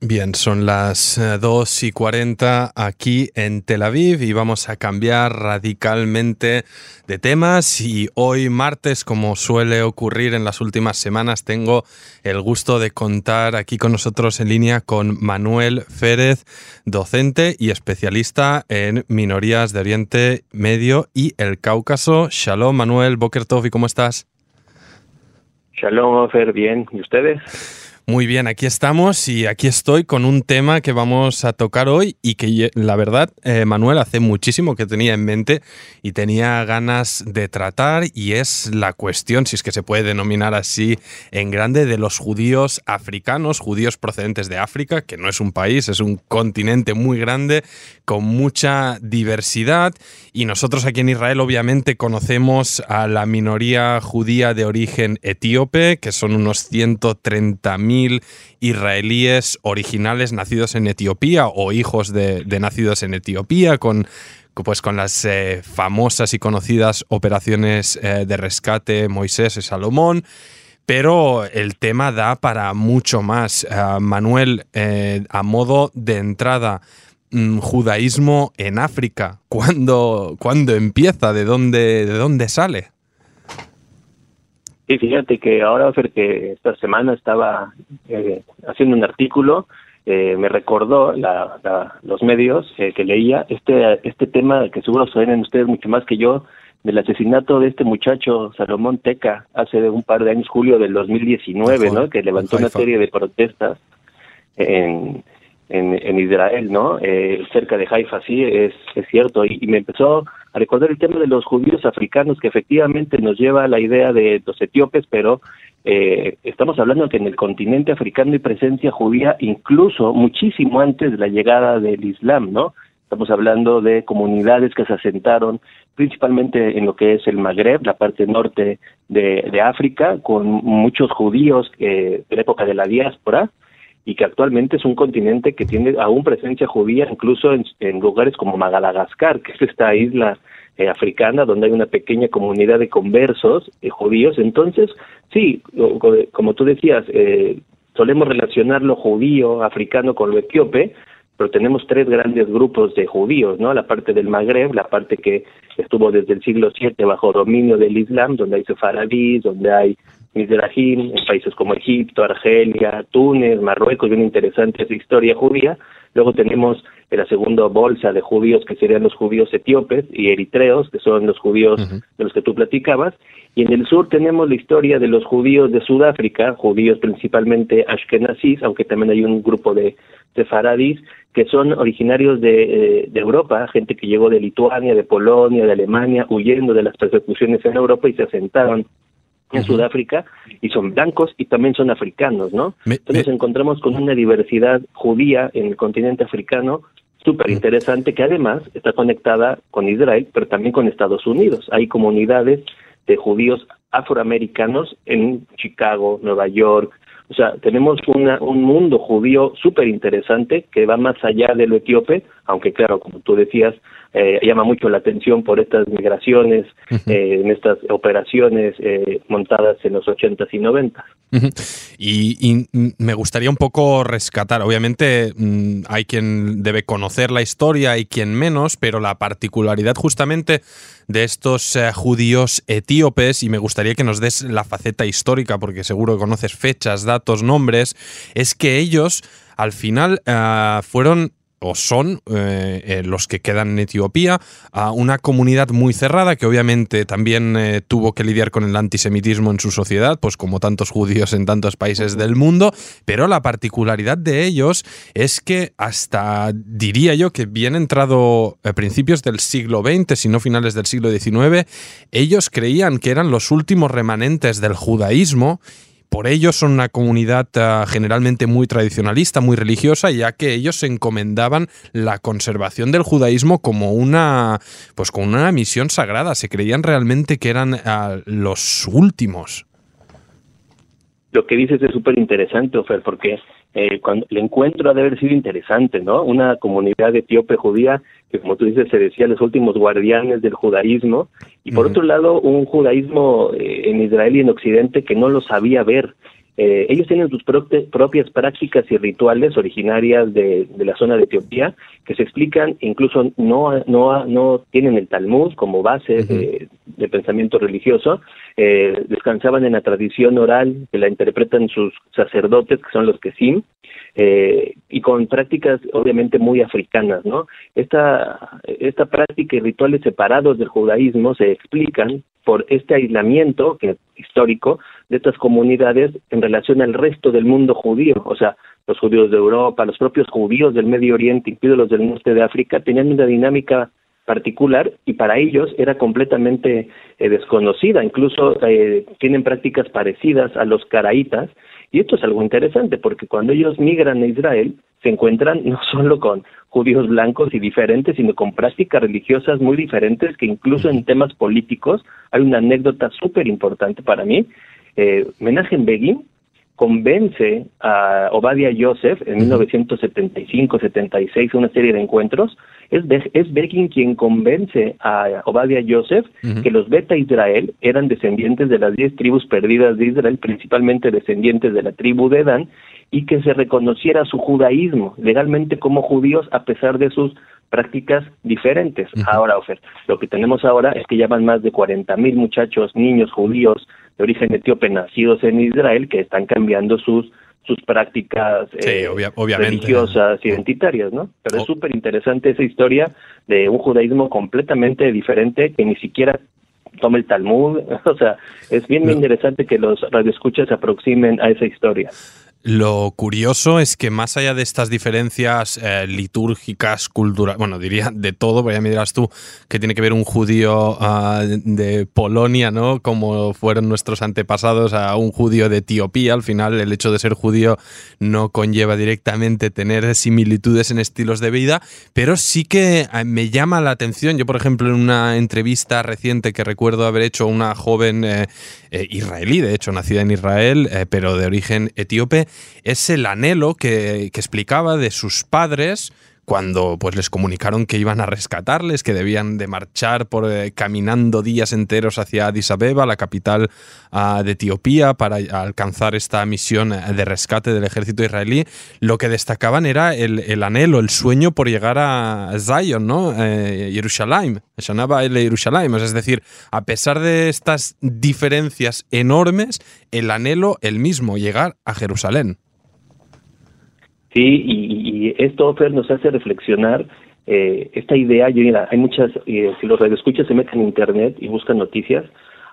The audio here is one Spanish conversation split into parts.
Bien, son las 2 eh, y 40 aquí en Tel Aviv y vamos a cambiar radicalmente de temas y hoy martes, como suele ocurrir en las últimas semanas, tengo el gusto de contar aquí con nosotros en línea con Manuel Férez, docente y especialista en minorías de Oriente Medio y el Cáucaso. Shalom Manuel, Boker Tov, ¿y cómo estás? Shalom, Fer, bien. ¿Y ustedes? Muy bien, aquí estamos y aquí estoy con un tema que vamos a tocar hoy y que la verdad, eh, Manuel, hace muchísimo que tenía en mente y tenía ganas de tratar y es la cuestión, si es que se puede denominar así en grande, de los judíos africanos, judíos procedentes de África, que no es un país, es un continente muy grande con mucha diversidad. Y nosotros aquí en Israel obviamente conocemos a la minoría judía de origen etíope, que son unos 130.000 israelíes originales nacidos en Etiopía o hijos de, nacidos en Etiopía, con, pues con las eh, famosas y conocidas operaciones eh, de rescate Moisés y Salomón. Pero el tema da para mucho más. Eh, Manuel, a modo de entrada, mm, judaísmo en África, ¿cuándo, empieza? ¿De dónde, ¿De dónde sale? Sí, fíjate que ahora, Fer, que esta semana estaba eh, haciendo un artículo, eh, me recordó la, los medios eh, que leía este este tema que seguro saben ustedes mucho más que yo del asesinato de este muchacho Salomón Teca hace un par de años, julio del 2019, ¿no? Que levantó una serie de protestas en, en, Israel, ¿no? Eh, cerca de Haifa, sí, es, cierto. Y, me empezó a recordar el tema de los judíos africanos, que efectivamente nos lleva a la idea de los etíopes, pero eh, estamos hablando que en el continente africano hay presencia judía incluso muchísimo antes de la llegada del Islam, ¿no? Estamos hablando de comunidades que se asentaron principalmente en lo que es el Magreb, la parte norte de, de África, con muchos judíos eh, de la época de la diáspora, y que actualmente es un continente que tiene aún presencia judía, incluso en, lugares como Madagascar, que es esta isla eh, africana donde hay una pequeña comunidad de conversos eh, judíos. Entonces, sí, como tú decías, eh, solemos relacionar lo judío africano con lo etíope, pero tenemos tres grandes grupos de judíos, ¿no? La parte del Magreb, la parte que estuvo desde el siglo VII bajo dominio del Islam, donde hay sefaradís, donde hay Mizrahim, en países como Egipto, Argelia, Túnez, Marruecos, bien interesante esa historia judía. Luego tenemos la segunda bolsa de judíos que serían los judíos etíopes y eritreos, que son los judíos de los que tú platicabas. Y en el sur tenemos la historia de los judíos de Sudáfrica, judíos principalmente ashkenazis, aunque también hay un grupo de sefaradís, que son originarios de, eh, de Europa, gente que llegó de Lituania, de Polonia, de Alemania, huyendo de las persecuciones en Europa y se asentaron en Sudáfrica y son blancos y también son africanos, ¿no? Entonces nos encontramos con una diversidad judía en el continente africano súper interesante que además está conectada con Israel, pero también con Estados Unidos. Hay comunidades de judíos afroamericanos en Chicago, Nueva York. O sea, tenemos una, un mundo judío súper interesante que va más allá de lo etíope, aunque claro, como tú decías, eh, llama mucho la atención por estas migraciones, eh, en estas operaciones eh, montadas en los 80s y 90 y, me gustaría un poco rescatar, obviamente mm, hay quien debe conocer la historia, hay quien menos, pero la particularidad justamente de estos judíos etíopes, y me gustaría que nos des la faceta histórica, porque seguro que conoces fechas, datos, nombres, es que ellos al final fueron o son eh, eh, los que quedan en Etiopía, a una comunidad muy cerrada que obviamente también eh, tuvo que lidiar con el antisemitismo en su sociedad, pues como tantos judíos en tantos países del mundo, pero la particularidad de ellos es que hasta diría yo que bien entrado a principios del siglo XX, si no finales del siglo XIX, ellos creían que eran los últimos remanentes del judaísmo por ello son una comunidad ah, generalmente muy tradicionalista, muy religiosa, ya que ellos encomendaban la conservación del judaísmo como una, pues como una misión sagrada. Se creían realmente que eran ah, los últimos. Lo que dices es súper interesante, Ofer, porque eh, cuando el encuentro ha de haber sido interesante, ¿no? Una comunidad etíope judía que, como tú dices, se decía los últimos guardianes del judaísmo, y por otro lado, un judaísmo eh, en Israel y en Occidente que no lo sabía ver. Eh, ellos tienen sus propias prácticas y rituales originarias de, la zona de Etiopía que se explican, incluso no, no, no tienen el Talmud como base de, pensamiento religioso, eh, descansaban en la tradición oral que la interpretan sus sacerdotes, que son los Kesim, eh, y con prácticas obviamente muy africanas, ¿no? Esta, esta práctica y rituales separados del judaísmo se explican por este aislamiento que, histórico de estas comunidades en relación al resto del mundo judío, o sea, los judíos de Europa, los propios judíos del Medio Oriente, incluidos los del norte de África, tenían una dinámica particular y para ellos era completamente eh, desconocida, incluso eh, tienen prácticas parecidas a los caraítas, y esto es algo interesante porque cuando ellos migran a Israel se encuentran no solo con judíos blancos y diferentes, sino con prácticas religiosas muy diferentes que incluso en temas políticos hay una anécdota súper importante para mí. Eh, Menachem Begin convence a Obadiah Yosef en 1975-76, una serie de encuentros. Es, es Begin quien convence a Obadiah Yosef que los Beta Israel eran descendientes de las diez tribus perdidas de Israel, principalmente descendientes de la tribu de Dan, y que se reconociera su judaísmo legalmente como judíos a pesar de sus prácticas diferentes. Ahora, Ofer, lo que tenemos ahora es que ya van más de 40 mil muchachos, niños judíos de origen etíope nacidos en Israel que están cambiando sus sus prácticas eh, religiosas, identitarias, ¿no? Pero es súper interesante esa historia de un judaísmo completamente diferente que ni siquiera toma el Talmud, o sea, es bien interesante que los radioescuchas se aproximen a esa historia. Lo curioso es que más allá de estas diferencias eh, litúrgicas, culturales, bueno, diría de todo, porque ya me dirás tú que tiene que ver un judío ah, de Polonia, ¿no? Como fueron nuestros antepasados a un judío de Etiopía. Al final, el hecho de ser judío no conlleva directamente tener similitudes en estilos de vida, pero sí que eh, me llama la atención. Yo, por ejemplo, en una entrevista reciente que recuerdo haber hecho a una joven eh, israelí, de hecho, nacida en Israel, pero de origen etíope, es el anhelo que, explicaba de sus padres cuando pues les comunicaron que iban a rescatarles, que debían de marchar por eh, caminando días enteros hacia Addis Abeba, la capital ah, de Etiopía, para alcanzar esta misión eh, de rescate del ejército israelí, lo que destacaban era el, anhelo, el sueño por llegar a Zion, ¿no? Eh, Jerusalén, Jerusalén, es decir, a pesar de estas diferencias enormes, el anhelo el mismo, llegar a Jerusalén. Sí, y, esto, Fer, nos hace reflexionar eh, esta idea. Yo, hay muchas, eh, si los radioescuchas se meten en Internet y buscan noticias,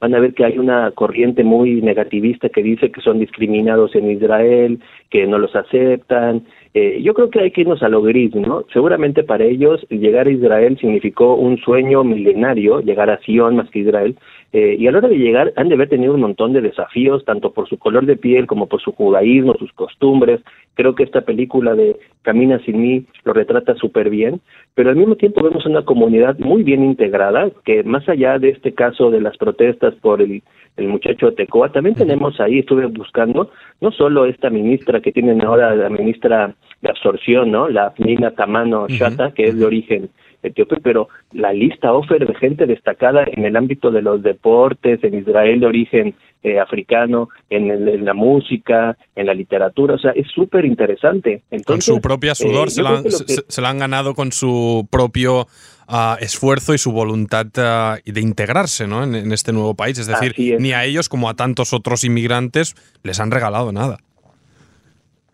van a ver que hay una corriente muy negativista que dice que son discriminados en Israel, que no los aceptan. Eh, yo creo que hay que irnos a lo gris, ¿no? Seguramente para ellos llegar a Israel significó un sueño milenario, llegar a Sion más que Israel, eh, y a la hora de llegar han de haber tenido un montón de desafíos, tanto por su color de piel como por su judaísmo, sus costumbres. Creo que esta película de Camina sin mí lo retrata súper bien, pero al mismo tiempo vemos una comunidad muy bien integrada, que más allá de este caso de las protestas por el, el muchacho de Tecoa, también tenemos ahí, estuve buscando, no solo esta ministra que tienen ahora, la ministra de absorción, ¿no? La Nina Tamano Shata, que es de origen etíope, pero la lista offer de gente destacada en el ámbito de los deportes, en Israel de origen eh, africano, en, la música, en la literatura, o sea, es súper interesante. con su propia sudor, eh, se, la han, ganado con su propio ah, esfuerzo y su voluntad ah, de integrarse ¿no? en, este nuevo país. Es decir, ni a ellos como a tantos otros inmigrantes les han regalado nada.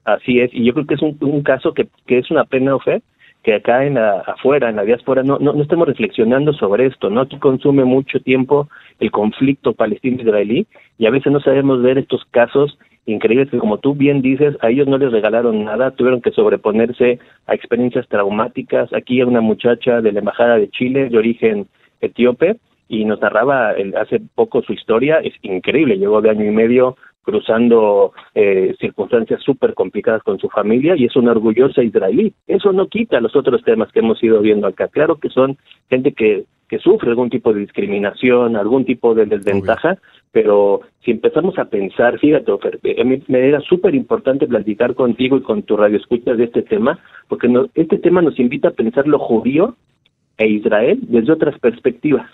Así es, y yo creo que es un, caso que, que es una pena, Ofe, que acá en la, afuera, en la diáspora, no, no, no estemos reflexionando sobre esto, ¿no? Aquí consume mucho tiempo el conflicto palestino-israelí y a veces no sabemos ver estos casos increíbles que, como tú bien dices, a ellos no les regalaron nada, tuvieron que sobreponerse a experiencias traumáticas. Aquí hay una muchacha de la Embajada de Chile, de origen etíope, y nos narraba hace poco su historia, es increíble, llegó de año y medio cruzando eh, circunstancias súper complicadas con su familia y es una orgullosa israelí. Eso no quita los otros temas que hemos ido viendo acá. Claro que son gente que, que sufre algún tipo de discriminación, algún tipo de desventaja, pero si empezamos a pensar, fíjate, a mí me era súper importante platicar contigo y con tu radio escuchas de este tema, porque este tema nos invita a pensar lo judío e Israel desde otras perspectivas.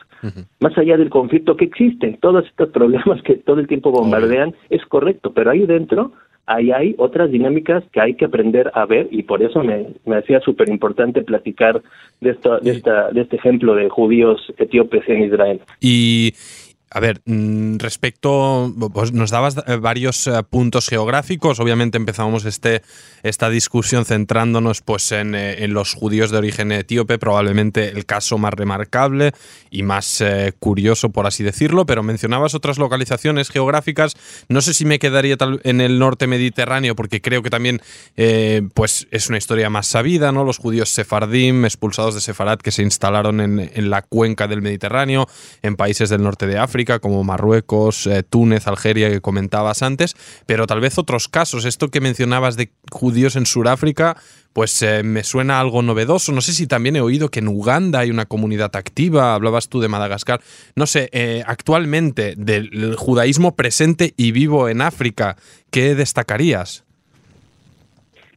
Más allá del conflicto que existe, todos estos problemas que todo el tiempo bombardean, es correcto, pero ahí dentro ahí hay otras dinámicas que hay que aprender a ver y por eso me, me hacía súper importante platicar de, esto, de, esta, de este ejemplo de judíos etíopes en Israel. Y, a ver, mm, respecto, pues nos dabas eh, varios eh, puntos geográficos. Obviamente empezábamos este, esta discusión centrándonos pues, en, eh, en, los judíos de origen etíope, probablemente el caso más remarcable y más curioso, por así decirlo. Pero mencionabas otras localizaciones geográficas. No sé si me quedaría tal, en el norte mediterráneo, porque creo que también pues, es una historia más sabida, ¿no? Los judíos sefardim, expulsados de Sefarad, que se instalaron en, en la cuenca del Mediterráneo, en países del norte de África como Marruecos, eh, Túnez, Algeria, que comentabas antes, pero tal vez otros casos. Esto que mencionabas de judíos en Sudáfrica, pues eh, me suena algo novedoso. No sé si también he oído que en Uganda hay una comunidad activa, hablabas tú de Madagascar. No sé, eh, actualmente del judaísmo presente y vivo en África, ¿qué destacarías?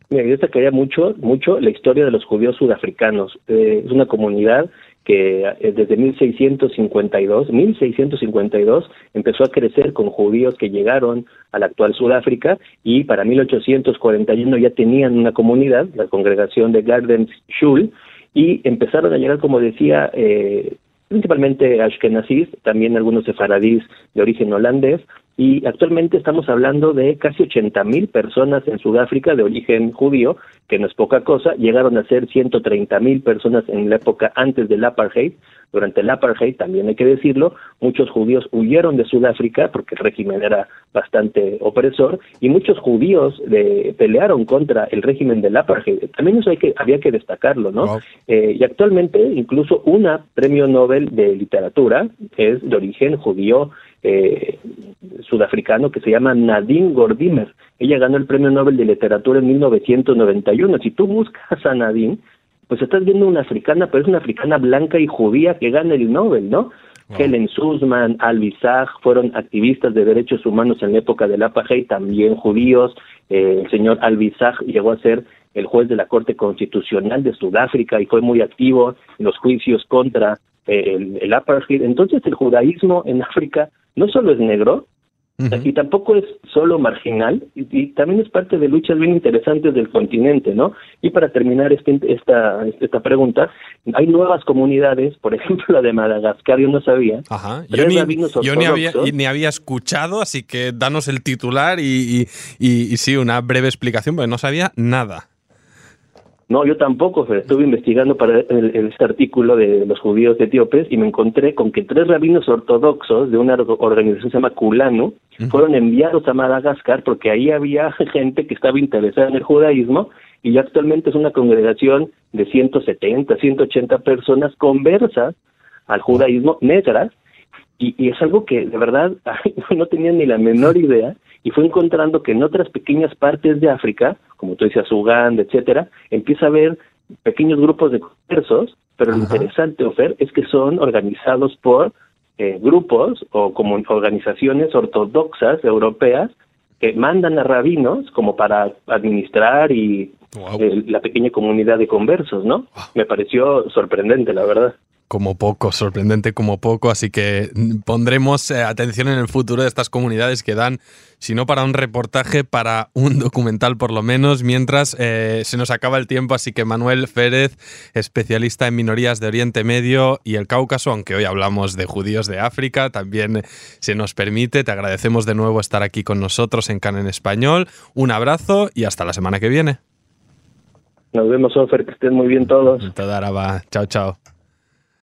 Mira, yo destacaría mucho, mucho la historia de los judíos sudafricanos. es una comunidad que eh, desde 1652, 1652 empezó a crecer con judíos que llegaron a la actual Sudáfrica y para 1841 ya tenían una comunidad, la congregación de Gardens Schul, y empezaron a llegar, como decía, eh, principalmente ashkenazis, también algunos sefaradís de origen holandés, y actualmente estamos hablando de casi 80 mil personas en Sudáfrica de origen judío, que no es poca cosa, llegaron a ser 130 mil personas en la época antes del apartheid. Durante el apartheid, también hay que decirlo, muchos judíos huyeron de Sudáfrica porque el régimen era bastante opresor y muchos judíos de, pelearon contra el régimen del apartheid. También eso hay que, había que destacarlo, ¿no? Eh, y actualmente incluso una premio Nobel de literatura es de origen judío eh, sudafricano que se llama Nadine Gordimer. Ella ganó el Premio Nobel de Literatura en 1991. Si tú buscas a Nadine, pues estás viendo una africana, pero es una africana blanca y judía que gana el Nobel, ¿no? Helen Suzman, Alvizag fueron activistas de derechos humanos en la época del apartheid, también judíos. Eh, el señor Alvizag llegó a ser el juez de la Corte Constitucional de Sudáfrica y fue muy activo en los juicios contra eh, el, el apartheid. Entonces el judaísmo en África no solo es negro, y tampoco es solo marginal, y, también es parte de luchas bien interesantes del continente, ¿no? Y para terminar este, esta, esta pregunta, hay nuevas comunidades, por ejemplo la de Madagascar, yo no sabía. Ajá. Yo, ni, yo ni, había, ni había escuchado, así que danos el titular y, y, y sí, una breve explicación, porque no sabía nada. No, yo tampoco. Estuve investigando para este artículo de los judíos etíopes y me encontré con que tres rabinos ortodoxos de una organización que se llama Kulanu fueron enviados a Madagascar porque ahí había gente que estaba interesada en el judaísmo y actualmente es una congregación de 170, 180 personas conversas al judaísmo negras. Y, y es algo que de verdad no tenía ni la menor idea y fue encontrando que en otras pequeñas partes de África, como tú decías, Uganda, etcétera, empieza a haber pequeños grupos de conversos, pero lo interesante, Ofer, es que son organizados por eh, grupos o como organizaciones ortodoxas europeas que mandan a rabinos como para administrar y eh, la pequeña comunidad de conversos, ¿no? Me pareció sorprendente, la verdad como poco, sorprendente como poco, así que pondremos eh, atención en el futuro de estas comunidades que dan, si no para un reportaje, para un documental por lo menos, mientras eh, se nos acaba el tiempo, así que Manuel Férez, especialista en minorías de Oriente Medio y el Cáucaso, aunque hoy hablamos de judíos de África, también se nos permite, te agradecemos de nuevo estar aquí con nosotros en Can en Español, un abrazo y hasta la semana que viene. Nos vemos, Ofer, que estén muy bien todos. Chao, chao.